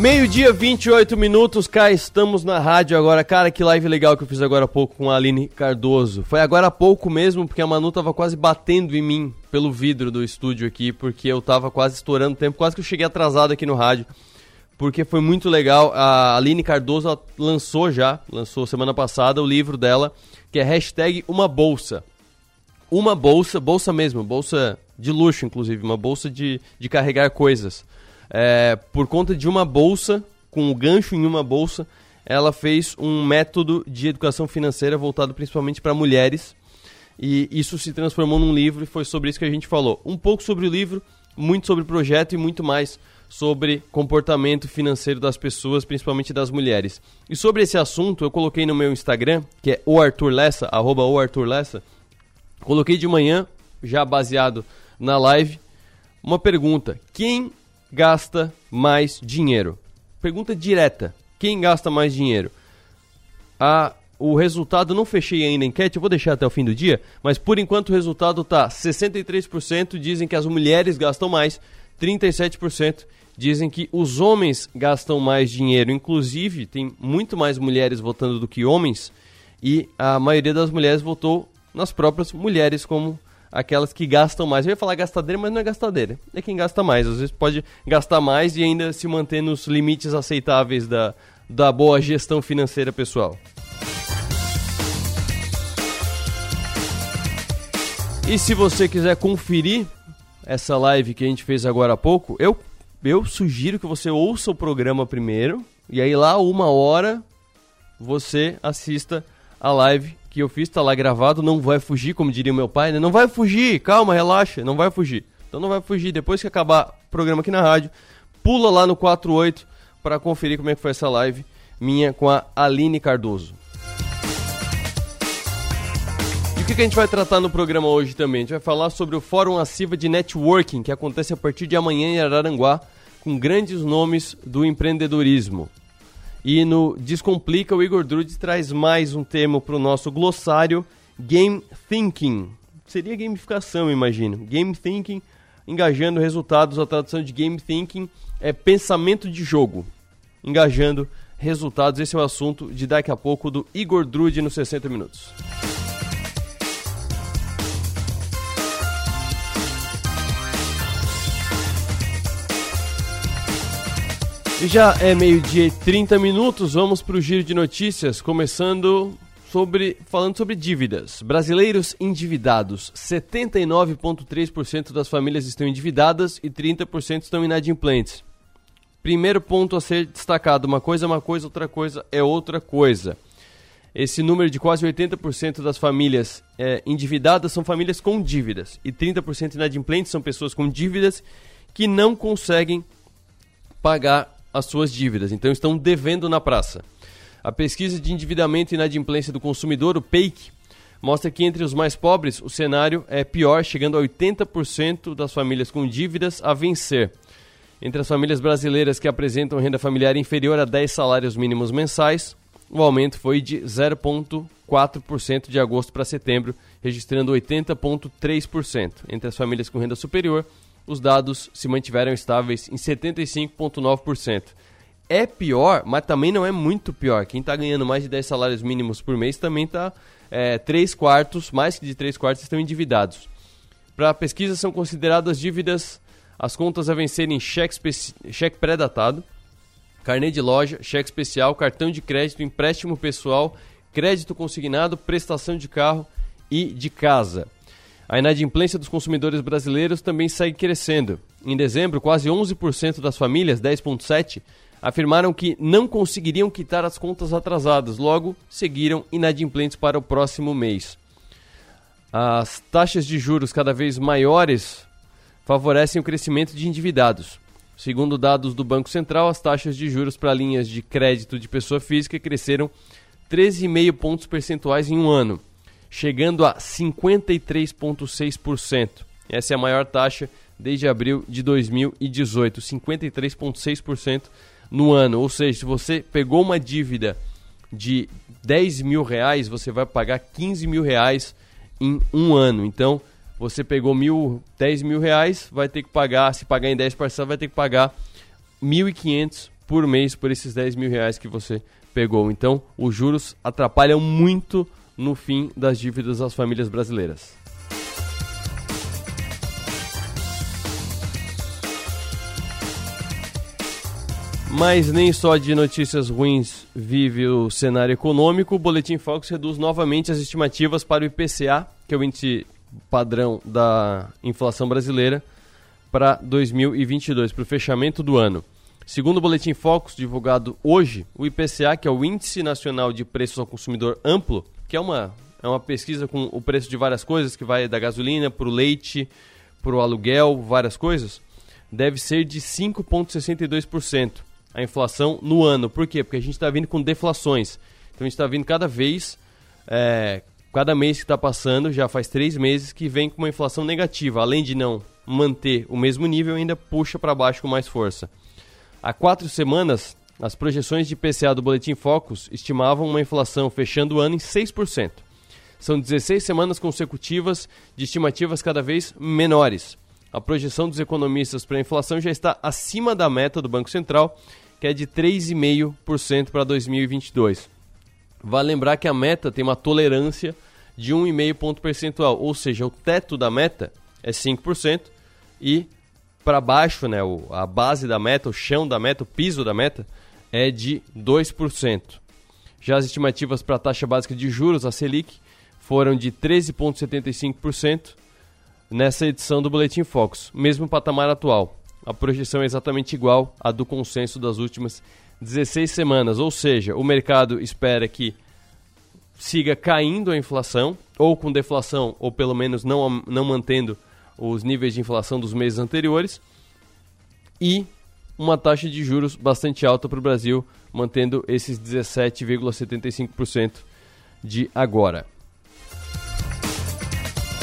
Meio-dia, 28 minutos, cá estamos na rádio agora. Cara, que live legal que eu fiz agora há pouco com a Aline Cardoso. Foi agora há pouco mesmo, porque a Manu tava quase batendo em mim pelo vidro do estúdio aqui, porque eu tava quase estourando tempo, quase que eu cheguei atrasado aqui no rádio. Porque foi muito legal. A Aline Cardoso lançou já, lançou semana passada, o livro dela, que é hashtag Uma Bolsa. Uma bolsa, bolsa mesmo, bolsa de luxo, inclusive, uma bolsa de, de carregar coisas é, por conta de uma bolsa, com o gancho em uma bolsa, ela fez um método de educação financeira voltado principalmente para mulheres. E isso se transformou num livro e foi sobre isso que a gente falou. Um pouco sobre o livro, muito sobre o projeto e muito mais sobre comportamento financeiro das pessoas, principalmente das mulheres. E sobre esse assunto, eu coloquei no meu Instagram, que é o Arthur Lessa, arroba o Arthur Lessa, coloquei de manhã, já baseado na live, uma pergunta. Quem gasta mais dinheiro? Pergunta direta. Quem gasta mais dinheiro? A, o resultado, não fechei ainda a enquete, eu vou deixar até o fim do dia, mas por enquanto o resultado tá 63% dizem que as mulheres gastam mais, 37% dizem que os homens gastam mais dinheiro. Inclusive, tem muito mais mulheres votando do que homens, e a maioria das mulheres votou nas próprias mulheres como aquelas que gastam mais. Eu ia falar gastadeira, mas não é gastadeira. É quem gasta mais. Às vezes pode gastar mais e ainda se manter nos limites aceitáveis da, da boa gestão financeira pessoal. E se você quiser conferir essa live que a gente fez agora há pouco, eu, eu sugiro que você ouça o programa primeiro e aí lá uma hora você assista a live que eu fiz, tá lá gravado, não vai fugir, como diria meu pai, né? Não vai fugir, calma, relaxa, não vai fugir. Então não vai fugir, depois que acabar o programa aqui na rádio, pula lá no 48 para conferir como é que foi essa live minha com a Aline Cardoso. E o que, que a gente vai tratar no programa hoje também? A gente vai falar sobre o Fórum Aciva de Networking, que acontece a partir de amanhã em Araranguá, com grandes nomes do empreendedorismo. E no Descomplica, o Igor Drude traz mais um termo para o nosso glossário, Game Thinking. Seria gamificação, imagino. Game Thinking, engajando resultados. A tradução de Game Thinking é pensamento de jogo. Engajando resultados. Esse é o assunto de daqui a pouco do Igor Drude nos 60 Minutos. E já é meio-dia e 30 minutos, vamos para o giro de notícias, começando sobre falando sobre dívidas. Brasileiros endividados. 79,3% das famílias estão endividadas e 30% estão inadimplentes. Primeiro ponto a ser destacado: uma coisa é uma coisa, outra coisa é outra coisa. Esse número de quase 80% das famílias é, endividadas são famílias com dívidas e 30% inadimplentes são pessoas com dívidas que não conseguem pagar as suas dívidas, então estão devendo na praça. A pesquisa de endividamento e inadimplência do consumidor, o PEIC, mostra que entre os mais pobres o cenário é pior, chegando a 80% das famílias com dívidas a vencer. Entre as famílias brasileiras que apresentam renda familiar inferior a 10 salários mínimos mensais, o aumento foi de 0,4% de agosto para setembro, registrando 80,3%. Entre as famílias com renda superior, os dados se mantiveram estáveis em 75,9%. É pior, mas também não é muito pior. Quem está ganhando mais de 10 salários mínimos por mês também está é, 3 quartos, mais que de 3 quartos, estão endividados. Para a pesquisa são consideradas dívidas as contas a vencerem cheque, cheque pré-datado, carnê de loja, cheque especial, cartão de crédito, empréstimo pessoal, crédito consignado, prestação de carro e de casa. A inadimplência dos consumidores brasileiros também segue crescendo. Em dezembro, quase 11% das famílias, 10,7%, afirmaram que não conseguiriam quitar as contas atrasadas, logo seguiram inadimplentes para o próximo mês. As taxas de juros cada vez maiores favorecem o crescimento de endividados. Segundo dados do Banco Central, as taxas de juros para linhas de crédito de pessoa física cresceram 13,5 pontos percentuais em um ano chegando a 53,6%. Essa é a maior taxa desde abril de 2018, 53,6% no ano. Ou seja, se você pegou uma dívida de 10 mil reais, você vai pagar 15 mil reais em um ano. Então, você pegou mil, 10 mil reais, vai ter que pagar, se pagar em 10 parcelas, vai ter que pagar 1.500 por mês por esses 10 mil reais que você pegou. Então, os juros atrapalham muito no fim das dívidas das famílias brasileiras. Mas nem só de notícias ruins vive o cenário econômico. O Boletim Focus reduz novamente as estimativas para o IPCA, que é o índice padrão da inflação brasileira, para 2022, para o fechamento do ano. Segundo o Boletim Focus, divulgado hoje, o IPCA, que é o Índice Nacional de Preços ao Consumidor Amplo, que é uma, é uma pesquisa com o preço de várias coisas, que vai da gasolina para o leite, para o aluguel, várias coisas, deve ser de 5,62% a inflação no ano. Por quê? Porque a gente está vindo com deflações. Então a gente está vindo cada vez, é, cada mês que está passando, já faz três meses, que vem com uma inflação negativa. Além de não manter o mesmo nível, ainda puxa para baixo com mais força. Há quatro semanas, as projeções de IPCA do Boletim Focus estimavam uma inflação fechando o ano em 6%. São 16 semanas consecutivas de estimativas cada vez menores. A projeção dos economistas para a inflação já está acima da meta do Banco Central, que é de 3,5% para 2022. Vale lembrar que a meta tem uma tolerância de 1,5 ponto percentual, ou seja, o teto da meta é 5% e para baixo, né, a base da meta, o chão da meta, o piso da meta é de 2%. Já as estimativas para a taxa básica de juros, a Selic, foram de 13,75% nessa edição do Boletim Focus, mesmo patamar atual. A projeção é exatamente igual à do consenso das últimas 16 semanas, ou seja, o mercado espera que siga caindo a inflação, ou com deflação, ou pelo menos não, não mantendo os níveis de inflação dos meses anteriores, e uma taxa de juros bastante alta para o Brasil, mantendo esses 17,75% de agora.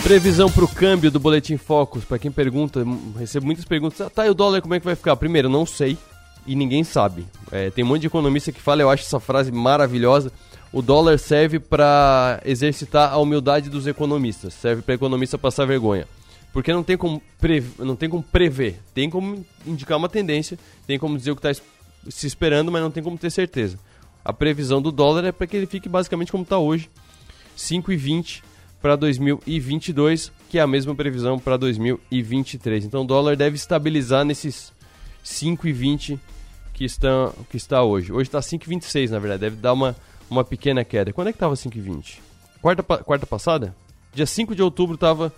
Previsão para o câmbio do Boletim Focus, para quem pergunta, recebo muitas perguntas. Ah, tá, e o dólar como é que vai ficar? Primeiro, não sei e ninguém sabe. É, tem um monte de economista que fala, eu acho essa frase maravilhosa. O dólar serve para exercitar a humildade dos economistas, serve para economista passar vergonha. Porque não tem, como não tem como prever, tem como indicar uma tendência, tem como dizer o que está se esperando, mas não tem como ter certeza. A previsão do dólar é para que ele fique basicamente como está hoje, 5,20 para 2022, que é a mesma previsão para 2023. Então o dólar deve estabilizar nesses 5,20 que está, que está hoje. Hoje está 5,26 na verdade, deve dar uma, uma pequena queda. Quando é que estava 5,20? Quarta, quarta passada? Dia 5 de outubro estava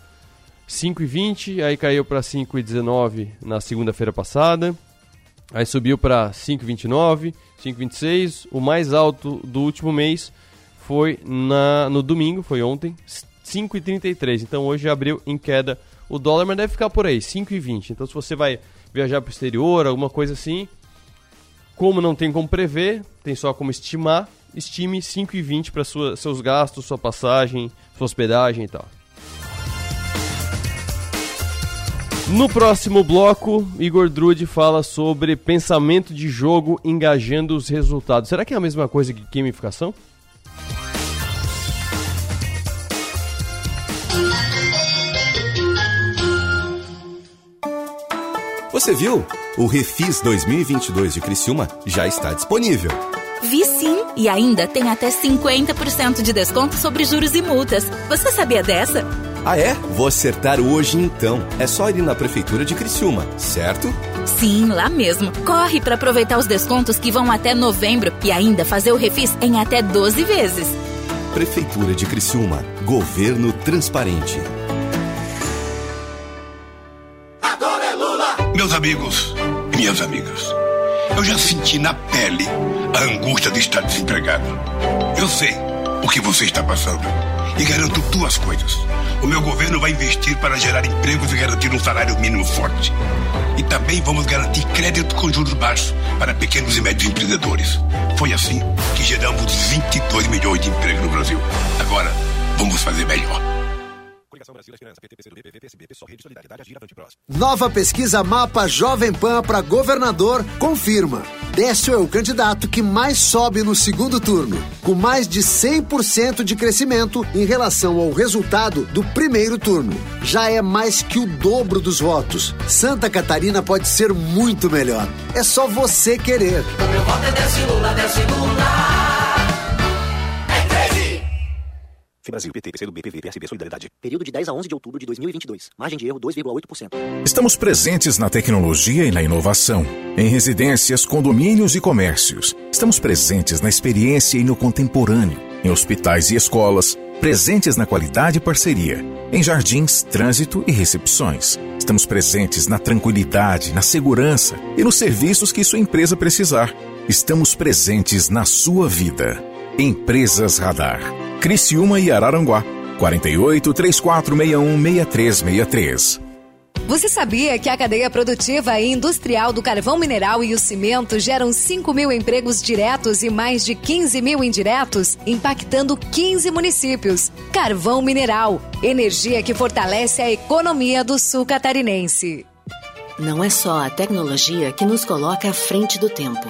5,20, aí caiu para 5,19 na segunda-feira passada. Aí subiu para 5,29, 5,26. O mais alto do último mês foi na, no domingo, foi ontem, 5,33. Então hoje abriu em queda o dólar, mas deve ficar por aí, 5,20. Então se você vai viajar para o exterior, alguma coisa assim, como não tem como prever, tem só como estimar, estime 5,20 para seus gastos, sua passagem, sua hospedagem e tal. No próximo bloco, Igor Drude fala sobre pensamento de jogo engajando os resultados. Será que é a mesma coisa que gamificação? Você viu? O Refis 2022 de Criciúma já está disponível. Vi sim, e ainda tem até 50% de desconto sobre juros e multas. Você sabia dessa? Ah é? Vou acertar hoje então. É só ir na prefeitura de Criciúma, certo? Sim, lá mesmo. Corre para aproveitar os descontos que vão até novembro e ainda fazer o refis em até 12 vezes. Prefeitura de Criciúma. Governo transparente. Meus amigos e minhas amigas, eu já senti na pele a angústia de estar desempregado. Eu sei o que você está passando e garanto duas coisas. O meu governo vai investir para gerar empregos e garantir um salário mínimo forte. E também vamos garantir crédito com juros baixos para pequenos e médios empreendedores. Foi assim que geramos 22 milhões de empregos no Brasil. Agora, vamos fazer melhor. Nova pesquisa Mapa Jovem Pan para governador confirma. Décio é o candidato que mais sobe no segundo turno, com mais de 100% de crescimento em relação ao resultado do primeiro turno. Já é mais que o dobro dos votos. Santa Catarina pode ser muito melhor. É só você querer. O meu voto é Décio Lula, Décio Lula. Brasil, PT, PCdoB, PV, PSB, Solidariedade. Período de 10 a 11 de outubro de 2022. Margem de erro 2,8%. Estamos presentes na tecnologia e na inovação. Em residências, condomínios e comércios. Estamos presentes na experiência e no contemporâneo. Em hospitais e escolas. Presentes na qualidade e parceria. Em jardins, trânsito e recepções. Estamos presentes na tranquilidade, na segurança e nos serviços que sua empresa precisar. Estamos presentes na sua vida. Empresas Radar. Criciúma e Araranguá. 48 3461 6363. Você sabia que a cadeia produtiva e industrial do carvão mineral e o cimento geram 5 mil empregos diretos e mais de 15 mil indiretos, impactando 15 municípios? Carvão mineral, energia que fortalece a economia do sul catarinense. Não é só a tecnologia que nos coloca à frente do tempo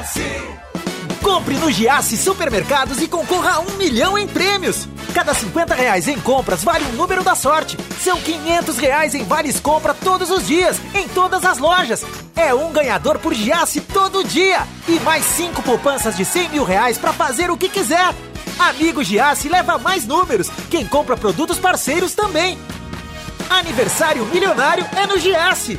Giasse. Compre no Giasse Supermercados e concorra a um milhão em prêmios. Cada 50 reais em compras vale um número da sorte. São 500 reais em vales compra todos os dias, em todas as lojas. É um ganhador por Giasse todo dia. E mais cinco poupanças de 100 mil reais para fazer o que quiser. Amigo Giasse leva mais números. Quem compra produtos parceiros também. Aniversário milionário é no Giasse.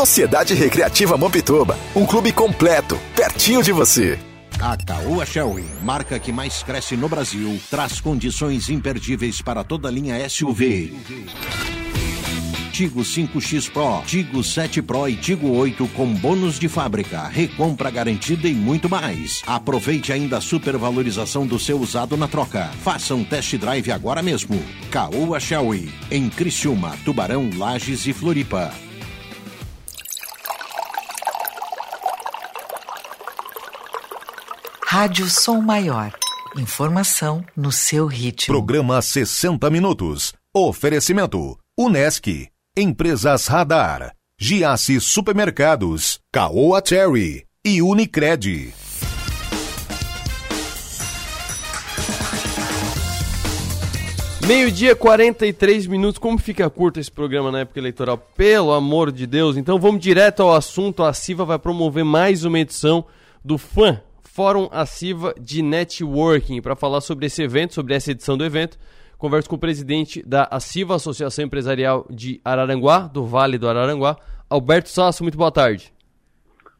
Sociedade Recreativa Mampituba, um clube completo, pertinho de você. A Caoa Shelby, marca que mais cresce no Brasil, traz condições imperdíveis para toda a linha SUV. Tigo 5X Pro, Tigo 7 Pro e Tigo 8 com bônus de fábrica, recompra garantida e muito mais. Aproveite ainda a supervalorização do seu usado na troca. Faça um test drive agora mesmo. Caoa Shelby, em Criciúma, Tubarão, Lages e Floripa. Rádio Som Maior. Informação no seu ritmo. Programa 60 Minutos. Oferecimento: Unesc, Empresas Radar, Giasse Supermercados, Caoa Cherry e Unicred. Meio-dia, 43 minutos. Como fica curto esse programa na época eleitoral? Pelo amor de Deus. Então vamos direto ao assunto. A CIVA vai promover mais uma edição do FAM, Fórum ACIVA de Networking, para falar sobre esse evento, sobre essa edição do evento. Converso com o presidente da ACIVA, Associação Empresarial de Araranguá, do Vale do Araranguá, Alberto Sasso. Muito boa tarde.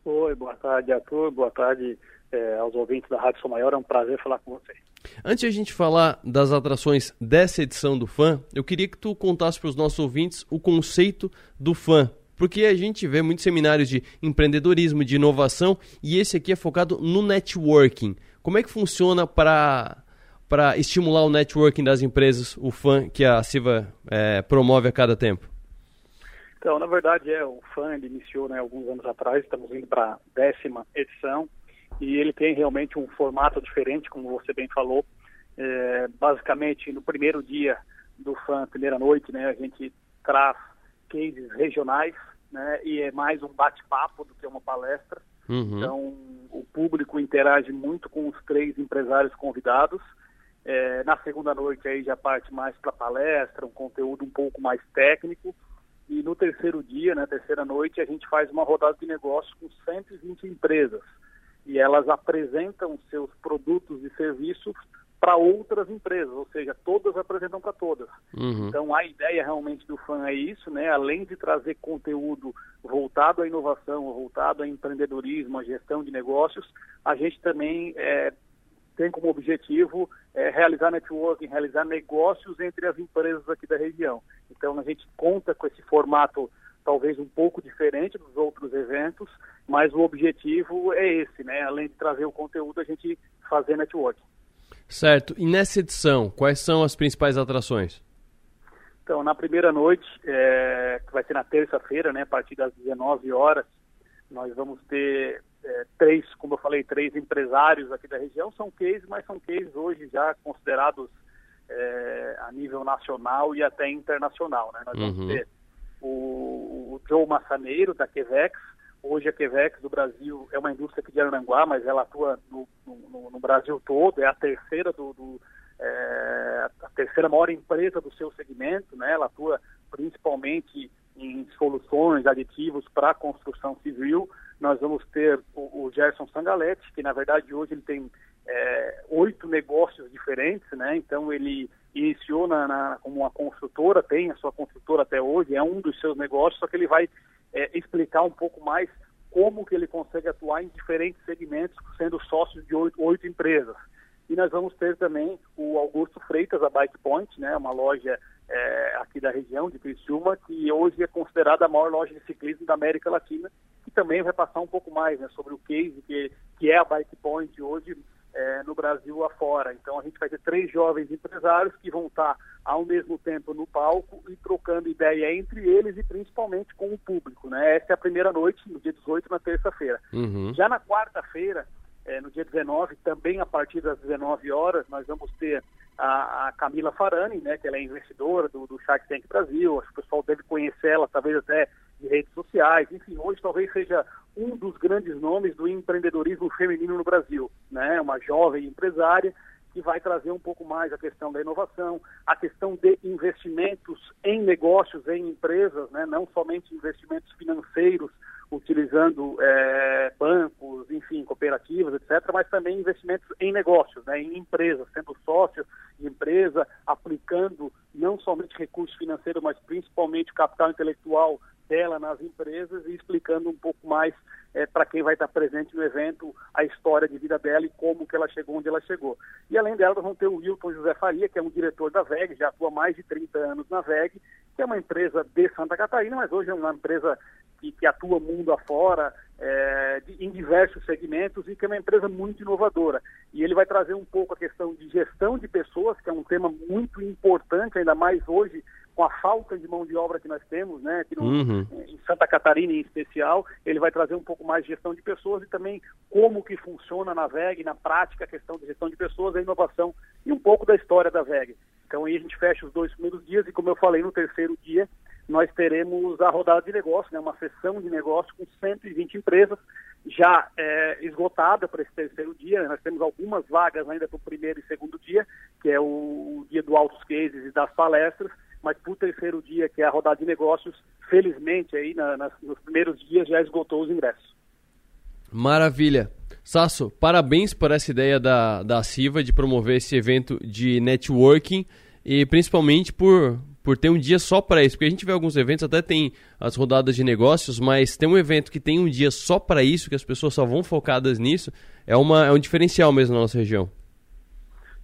Oi, boa tarde, Arthur. Boa tarde é, aos ouvintes da Rádio São Maior. É um prazer falar com vocês. Antes de a gente falar das atrações dessa edição do FAM, eu queria que tu contasse para os nossos ouvintes o conceito do FAM. Porque a gente vê muitos seminários de empreendedorismo, de inovação, e esse aqui é focado no networking. Como é que funciona para para estimular o networking das empresas, o FAM que a Siva é, promove a cada tempo? Então, na verdade, é o FAM ele iniciou né, alguns anos atrás, estamos indo para a décima edição e ele tem realmente um formato diferente, como você bem falou. É, basicamente, no primeiro dia do FAM, primeira noite, né, a gente traz cases regionais, né, e é mais um bate-papo do que uma palestra. Uhum. Então, o público interage muito com os três empresários convidados. É, na segunda noite aí já parte mais para palestra, um conteúdo um pouco mais técnico. E no terceiro dia, na né, terceira noite, a gente faz uma rodada de negócios com 120 empresas e elas apresentam seus produtos e serviços para outras empresas, ou seja, todas apresentam para todas. Uhum. Então a ideia realmente do FAN é isso, né? Além de trazer conteúdo voltado à inovação, voltado ao empreendedorismo, à gestão de negócios, a gente também é, tem como objetivo é, realizar networking, realizar negócios entre as empresas aqui da região. Então a gente conta com esse formato talvez um pouco diferente dos outros eventos, mas o objetivo é esse, né? Além de trazer o conteúdo, a gente fazer networking. Certo. E nessa edição, quais são as principais atrações? Então, na primeira noite, é, que vai ser na terça-feira, né, a partir das 19 horas, nós vamos ter é, três, como eu falei, três empresários aqui da região. São cases, mas são cases hoje já considerados é, a nível nacional e até internacional. Né? Nós uhum. vamos ter o, o Joe Massaneiro, da Quevex. Hoje a Quevex do Brasil é uma indústria aqui de Aranguá, mas ela atua no, no, no Brasil todo, é a terceira do, do é, a terceira maior empresa do seu segmento, né? Ela atua principalmente em soluções, aditivos para construção civil. Nós vamos ter o, o Gerson Sangaletti, que na verdade hoje ele tem é, oito negócios diferentes, né? Então ele iniciou na, na, como uma construtora, tem a sua construtora até hoje, é um dos seus negócios, só que ele vai é, explicar um pouco mais como que ele consegue atuar em diferentes segmentos, sendo sócio de oito, oito empresas. E nós vamos ter também o Augusto Freitas, a Bike Point, né, uma loja é, aqui da região de Criciúma, que hoje é considerada a maior loja de ciclismo da América Latina, que também vai passar um pouco mais né, sobre o case que, que é a Bike Point hoje, é, no Brasil afora. Então a gente vai ter três jovens empresários que vão estar ao mesmo tempo no palco e trocando ideia entre eles e principalmente com o público. Né? Essa é a primeira noite, no dia 18, na terça-feira. Uhum. Já na quarta-feira, é, no dia 19, também a partir das 19 horas, nós vamos ter a, a, Camila Farani, né, que ela é investidora do, do Shark Tank Brasil. Acho que o pessoal deve conhecer ela, talvez até de redes sociais. Enfim, hoje talvez seja um dos grandes nomes do empreendedorismo feminino no Brasil, né? Uma jovem empresária que vai trazer um pouco mais a questão da inovação, a questão de investimentos em negócios, em empresas, né? não somente investimentos financeiros, utilizando é, bancos, enfim, cooperativas, etc., mas também investimentos em negócios, né? em empresas, sendo sócio de empresa, aplicando não somente recursos financeiros, mas principalmente capital intelectual dela nas empresas e explicando um pouco mais é, para quem vai estar presente no evento a história de vida dela e como que ela chegou onde ela chegou. E além dela, nós vamos ter o Wilton José Faria, que é um diretor da VEG, já atua mais de 30 anos na VEG, que é uma empresa de Santa Catarina, mas hoje é uma empresa que, que atua mundo afora, é, de, em diversos segmentos e que é uma empresa muito inovadora. E ele vai trazer um pouco a questão de gestão de pessoas, que é um tema muito importante, ainda mais hoje com a falta de mão de obra que nós temos, né, aqui no, Uhum. em Santa Catarina em especial, ele vai trazer um pouco mais de gestão de pessoas e também como que funciona na VEG, na prática, a questão de gestão de pessoas, a inovação e um pouco da história da VEG. Então aí a gente fecha os dois primeiros dias e como eu falei, no terceiro dia nós teremos a rodada de negócio, né, uma sessão de negócio com 120 empresas, já é, esgotada para esse terceiro dia. né? Nós temos algumas vagas ainda para o primeiro e segundo dia, que é o, o dia do Altos Cases e das palestras, mas para o terceiro dia, que é a rodada de negócios, felizmente aí na, nas, nos primeiros dias já esgotou os ingressos. Maravilha. Sasso, parabéns por essa ideia da, da CIVA de promover esse evento de networking e principalmente por, por ter um dia só para isso. Porque a gente vê alguns eventos, até tem as rodadas de negócios, mas tem um evento que tem um dia só para isso, que as pessoas só vão focadas nisso, é, uma, é um diferencial mesmo na nossa região.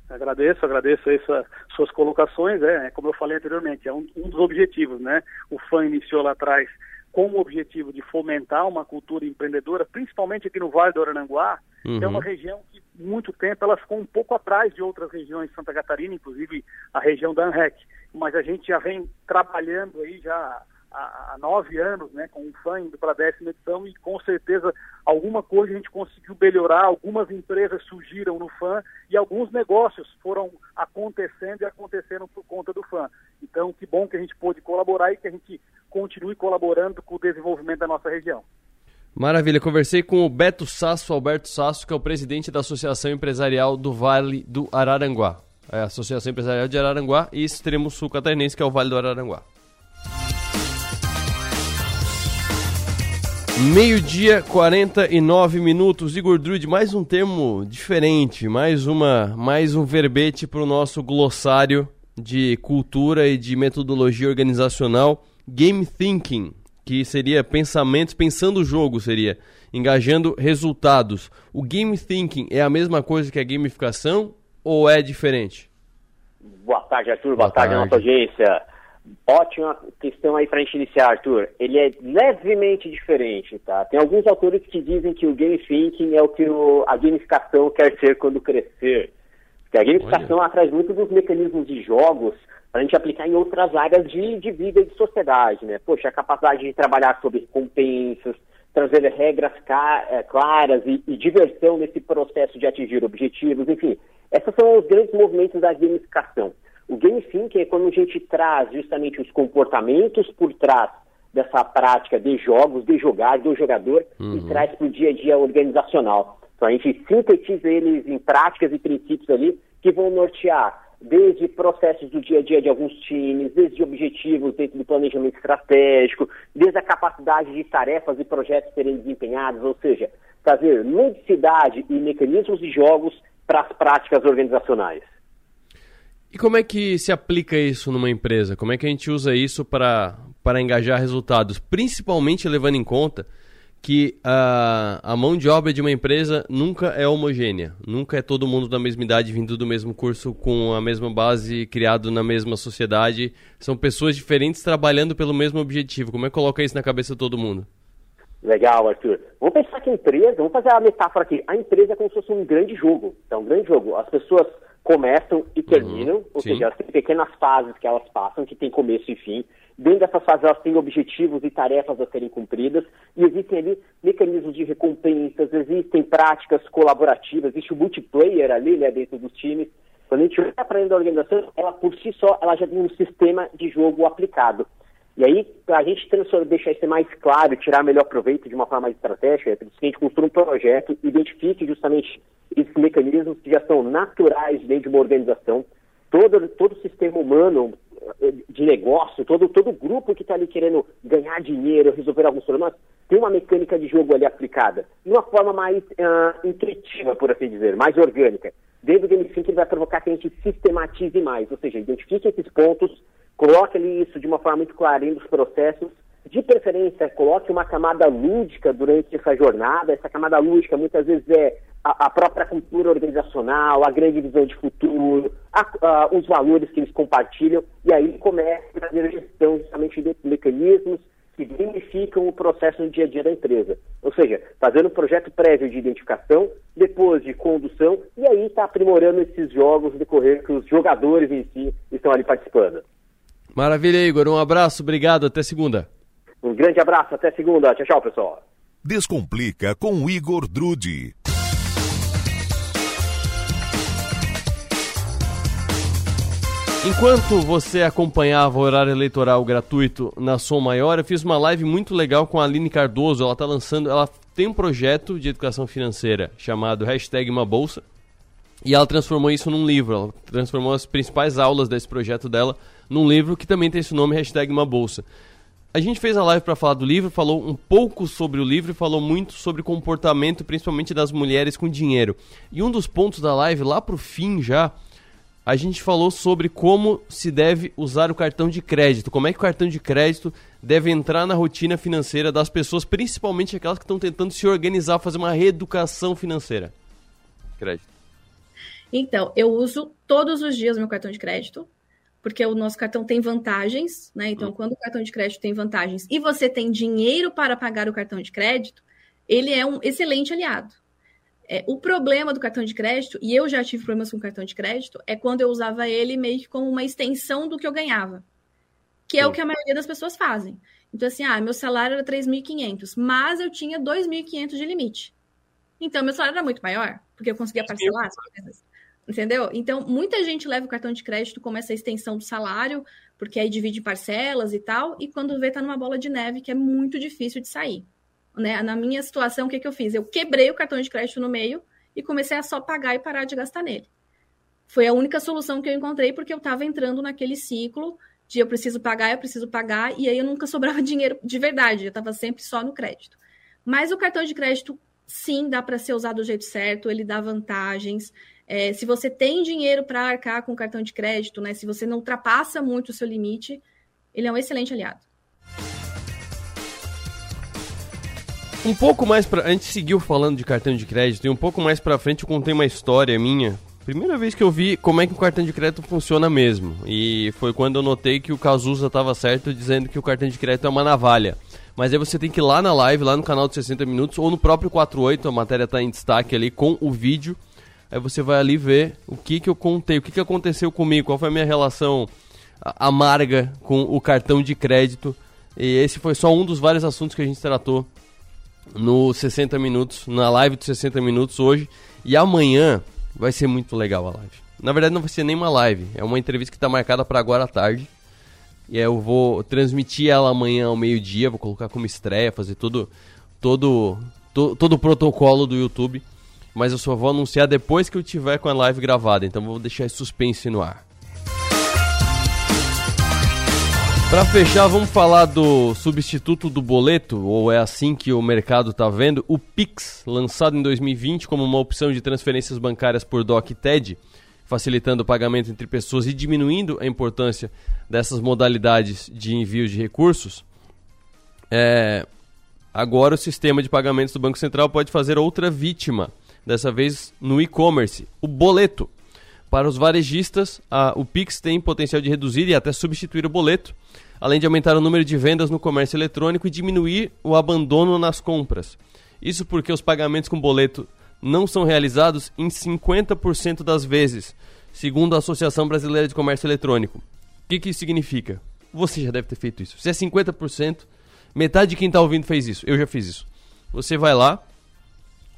Agradeço, agradeço aí sua, suas colocações. É, como eu falei anteriormente, é um, um dos objetivos, né? O FAM iniciou lá atrás com o objetivo de fomentar uma cultura empreendedora, principalmente aqui no Vale do Arananguá, Uhum. que é uma região que, muito tempo, ela ficou um pouco atrás de outras regiões de Santa Catarina, inclusive a região da ANREC. Mas a gente já vem trabalhando aí já há, nove anos, né, com o FAM indo para a décima edição e com certeza alguma coisa a gente conseguiu melhorar, algumas empresas surgiram no FAM e alguns negócios foram acontecendo e aconteceram por conta do FAM. Então, que bom que a gente pôde colaborar e que a gente continue colaborando com o desenvolvimento da nossa região. Maravilha, conversei com o Beto Sasso, Alberto Sasso, que é o presidente da Associação Empresarial do Vale do Araranguá. É a Associação Empresarial de Araranguá e extremo sul catarinense, que é o Vale do Araranguá. Meio-dia, 49 minutos. Igor Drude, mais um termo diferente, mais, uma, mais um verbete para o nosso glossário de cultura e de metodologia organizacional. Game Thinking, que seria pensamentos, pensando o jogo, seria engajando resultados. O Game Thinking é a mesma coisa que a gamificação ou é diferente? Boa tarde, Arthur. Boa, Boa tarde, tarde, nossa audiência. Ótima questão aí para a gente iniciar, Arthur. Ele é levemente diferente, tá? Tem alguns autores que dizem que o game thinking é o que o, a gamificação quer ser quando crescer. Porque a gamificação Olha. traz muito dos mecanismos de jogos para a gente aplicar em outras áreas de, de vida e de sociedade, né? Poxa, a capacidade de trabalhar sobre recompensas, trazer regras claras e, e diversão nesse processo de atingir objetivos, enfim. Esses são os grandes movimentos da gamificação. O game thinking é quando a gente traz justamente os comportamentos por trás dessa prática de jogos, de jogar, do jogador, uhum. e traz para o dia a dia organizacional. Então a gente sintetiza eles em práticas e princípios ali que vão nortear desde processos do dia a dia de alguns times, desde objetivos dentro do planejamento estratégico, desde a capacidade de tarefas e projetos serem desempenhados, ou seja, trazer ludicidade e mecanismos de jogos para as práticas organizacionais. E como é que se aplica isso numa empresa? Como é que a gente usa isso para, engajar resultados? Principalmente levando em conta que a, a mão de obra de uma empresa nunca é homogênea. Nunca é todo mundo da mesma idade, vindo do mesmo curso, com a mesma base, criado na mesma sociedade. São pessoas diferentes trabalhando pelo mesmo objetivo. Como é que coloca isso na cabeça de todo mundo? Legal, Arthur. Vamos pensar que a empresa, vamos fazer a metáfora aqui. A empresa é como se fosse um grande jogo. Então, um grande jogo. As pessoas começam e terminam, uhum, ou sim. seja, elas têm pequenas fases que elas passam, que tem começo e fim. Dentro dessas fases, elas têm objetivos e tarefas a serem cumpridas, e existem ali mecanismos de recompensas, existem práticas colaborativas, existe o multiplayer ali, né, dentro dos times. Quando a gente olha para dentro da organização, ela por si só, ela já tem um sistema de jogo aplicado. E aí, para a gente deixar isso mais claro, tirar melhor proveito de uma forma mais estratégica, é preciso que a gente construa um projeto, identifique justamente esses mecanismos que já são naturais dentro de uma organização. Todo, todo sistema humano de negócio, todo, todo grupo que está ali querendo ganhar dinheiro, resolver alguns problemas, tem uma mecânica de jogo ali aplicada, de uma forma mais uh, intuitiva, por assim dizer, mais orgânica. Dentro do Game Think, ele vai provocar que a gente sistematize mais, ou seja, identifique esses pontos, coloque ali isso de uma forma muito clara nos processos, de preferência, coloque uma camada lúdica durante essa jornada. Essa camada lúdica muitas vezes é a, a própria cultura organizacional, a grande visão de futuro, a, a, os valores que eles compartilham, e aí começa a fazer a gestão justamente desses mecanismos que gamificam o processo no dia a dia da empresa. Ou seja, fazendo um projeto prévio de identificação, depois de condução, e aí está aprimorando esses jogos no decorrer que os jogadores em si estão ali participando. Maravilha, Igor. Um abraço, obrigado. Até segunda. Um grande abraço, até segunda. Tchau, tchau, pessoal. Descomplica com Igor Drude. Enquanto você acompanhava o horário eleitoral gratuito na Som Maior, eu fiz uma live muito legal com a Aline Cardoso. Ela está lançando, ela tem um projeto de educação financeira chamado Hashtag Uma Bolsa. E ela transformou isso num livro. Ela transformou as principais aulas desse projeto dela num livro que também tem esse nome, Hashtag Uma Bolsa. A gente fez a live para falar do livro, falou um pouco sobre o livro e falou muito sobre comportamento, principalmente das mulheres com dinheiro. E um dos pontos da live, lá pro fim já, a gente falou sobre como se deve usar o cartão de crédito, como é que o cartão de crédito deve entrar na rotina financeira das pessoas, principalmente aquelas que estão tentando se organizar, fazer uma reeducação financeira. Crédito. Então, eu uso todos os dias meu cartão de crédito, porque o nosso cartão tem vantagens, né? Então, hum. quando o cartão de crédito tem vantagens e você tem dinheiro para pagar o cartão de crédito, ele é um excelente aliado. É, o problema do cartão de crédito, e eu já tive problemas com o cartão de crédito, é quando eu usava ele meio que como uma extensão do que eu ganhava. Que é Sim. o que a maioria das pessoas fazem. Então, assim, ah, meu salário era 3.500, mas eu tinha 2.500 de limite. Então, meu salário era muito maior, porque eu conseguia parcelar as coisas. Entendeu? Então, muita gente leva o cartão de crédito como essa extensão do salário, porque aí divide parcelas e tal, e quando vê, tá numa bola de neve que é muito difícil de sair. Né? Na minha situação, o que, que eu fiz? Eu quebrei o cartão de crédito no meio e comecei a só pagar e parar de gastar nele. Foi a única solução que eu encontrei, porque eu estava entrando naquele ciclo de eu preciso pagar, eu preciso pagar, e aí eu nunca sobrava dinheiro de verdade, eu estava sempre só no crédito. Mas o cartão de crédito, sim, dá para ser usado do jeito certo, ele dá vantagens. É, se você tem dinheiro para arcar com cartão de crédito, né, se você não ultrapassa muito o seu limite, ele é um excelente aliado. Um pouco mais pra. A gente seguiu falando de cartão de crédito e um pouco mais pra frente eu contei uma história minha. Primeira vez que eu vi como é que o cartão de crédito funciona mesmo. E foi quando eu notei que o Cazuza estava certo dizendo que o cartão de crédito é uma navalha. Mas aí você tem que ir lá na live, lá no canal de 60 minutos, ou no próprio 48, a matéria está em destaque ali com o vídeo. Aí você vai ali ver o que, que eu contei, o que, que aconteceu comigo, qual foi a minha relação amarga com o cartão de crédito. E esse foi só um dos vários assuntos que a gente tratou no 60 minutos, na live de 60 minutos hoje. E amanhã vai ser muito legal a live. Na verdade, não vai ser nem uma live, é uma entrevista que está marcada para agora à tarde. E eu vou transmitir ela amanhã ao meio-dia, vou colocar como estreia, fazer todo, todo, to, todo o protocolo do YouTube. Mas eu só vou anunciar depois que eu tiver com a live gravada, então vou deixar esse suspense no ar. Para fechar, vamos falar do substituto do boleto, ou é assim que o mercado está vendo, o Pix, lançado em 2020 como uma opção de transferências bancárias por DOC e TED, facilitando o pagamento entre pessoas e diminuindo a importância dessas modalidades de envio de recursos. É, agora o sistema de pagamentos do Banco Central pode fazer outra vítima, dessa vez no e-commerce, o boleto. Para os varejistas, a, o Pix tem potencial de reduzir e até substituir o boleto, além de aumentar o número de vendas no comércio eletrônico e diminuir o abandono nas compras. Isso porque os pagamentos com boleto não são realizados em 50% das vezes, segundo a Associação Brasileira de Comércio Eletrônico. O que, que isso significa? Você já deve ter feito isso. Se é 50%, metade de quem está ouvindo fez isso. Eu já fiz isso. Você vai lá,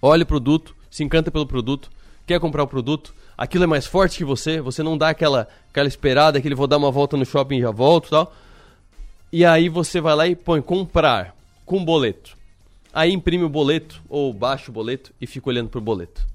olha o produto, se encanta pelo produto, quer comprar o produto, aquilo é mais forte que você, você não dá aquela, aquela esperada, aquele vou dar uma volta no shopping e já volto tal. E aí você vai lá e põe comprar com boleto. Aí imprime o boleto ou baixa o boleto e fica olhando pro boleto.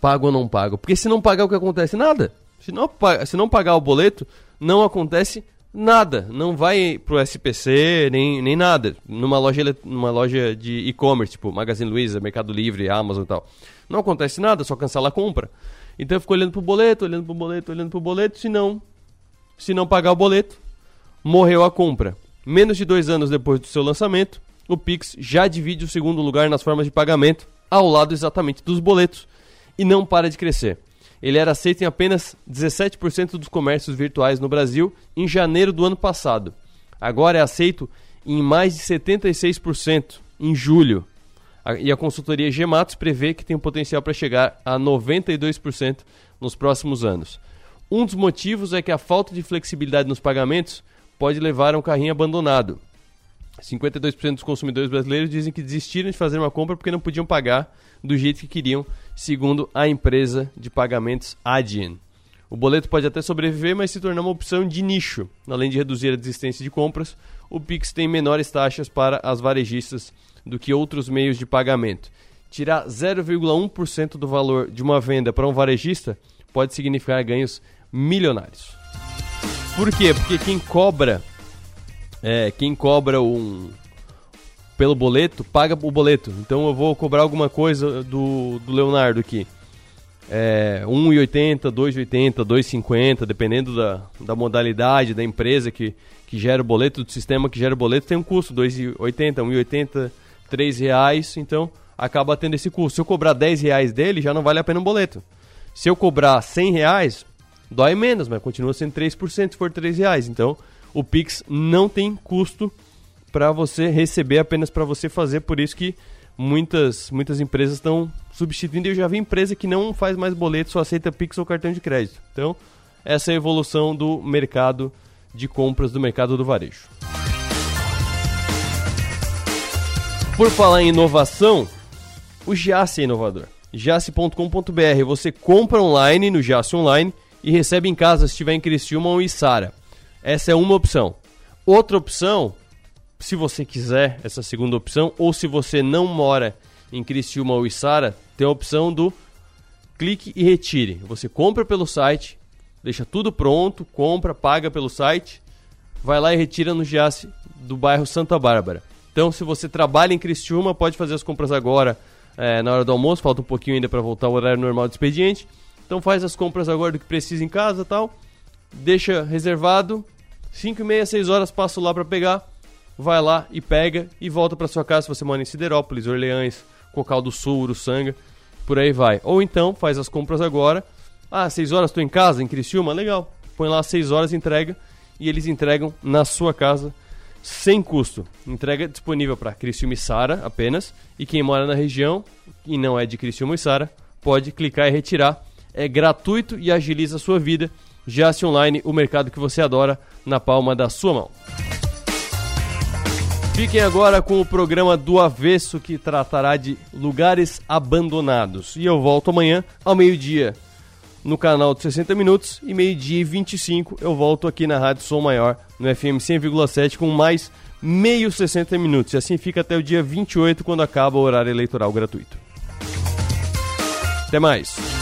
Pago ou não pago? Porque se não pagar o que acontece? Nada. Se não, se não pagar o boleto, não acontece nada. Não vai pro SPC nem, nem nada. Numa loja, numa loja de e-commerce, tipo Magazine Luiza, Mercado Livre, Amazon e tal. Não acontece nada, só cancela a compra. Então eu fico olhando pro boleto, olhando pro boleto, olhando pro boleto. Se não, se não pagar o boleto, morreu a compra. Menos de dois anos depois do seu lançamento, o Pix já divide o segundo lugar nas formas de pagamento, ao lado exatamente dos boletos, e não para de crescer. Ele era aceito em apenas 17% dos comércios virtuais no Brasil em janeiro do ano passado. Agora é aceito em mais de 76% em julho. E a consultoria Gematos prevê que tem o potencial para chegar a 92% nos próximos anos. Um dos motivos é que a falta de flexibilidade nos pagamentos pode levar a um carrinho abandonado. 52% dos consumidores brasileiros dizem que desistiram de fazer uma compra porque não podiam pagar do jeito que queriam, segundo a empresa de pagamentos Adyen. O boleto pode até sobreviver, mas se tornar uma opção de nicho. Além de reduzir a desistência de compras, o Pix tem menores taxas para as varejistas do que outros meios de pagamento. Tirar 0,1% do valor de uma venda para um varejista pode significar ganhos milionários. Por quê? Porque quem cobra é, quem cobra um pelo boleto paga o boleto. Então eu vou cobrar alguma coisa do, do Leonardo aqui é, 1,80, 2,80, 2,50, dependendo da, da modalidade da empresa que, que gera o boleto, do sistema que gera o boleto, tem um custo, 2,80, 1,80, 3 reais, então acaba tendo esse custo. Se eu cobrar 10 reais dele, já não vale a pena um boleto. Se eu cobrar 100 reais, dói menos, mas continua sendo 3% se for 3 reais. Então, o Pix não tem custo para você receber, apenas para você fazer, por isso que muitas, muitas empresas estão substituindo. Eu já vi empresa que não faz mais boleto, só aceita Pix ou cartão de crédito. Então, essa é a evolução do mercado de compras do mercado do varejo. Por falar em inovação, o Giasse é inovador. Giasse.com.br, você compra online no Giasse Online e recebe em casa se estiver em Criciúma ou Içara. Essa é uma opção. Outra opção se você quiser essa segunda opção, ou se você não mora em Criciúma ou Içara, tem a opção do clique e retire. Você compra pelo site, deixa tudo pronto, compra, paga pelo site, vai lá e retira no Giasse do bairro Santa Bárbara. Então, se você trabalha em Criciúma, pode fazer as compras agora é, na hora do almoço, falta um pouquinho ainda para voltar ao horário normal do expediente. Então faz as compras agora do que precisa em casa tal. Deixa reservado. 5 e meia, 6 horas, passo lá para pegar vai lá e pega e volta para sua casa se você mora em Siderópolis, Orleães, Cocal do Sul, Uruçanga, por aí vai. Ou então faz as compras agora. Ah, 6 horas estou em casa, em Criciúma, legal. Põe lá 6 horas, entrega e eles entregam na sua casa sem custo. Entrega disponível para Criciúma e Sara apenas. E quem mora na região e não é de Criciúma e Sara, pode clicar e retirar. É gratuito e agiliza a sua vida. Já se online, o mercado que você adora, na palma da sua mão. Fiquem agora com o programa do Avesso que tratará de lugares abandonados. E eu volto amanhã ao meio-dia no canal de 60 minutos e meio-dia e 25 eu volto aqui na Rádio Som Maior no FM 100,7 com mais meio 60 minutos. E assim fica até o dia 28 quando acaba o horário eleitoral gratuito. Até mais.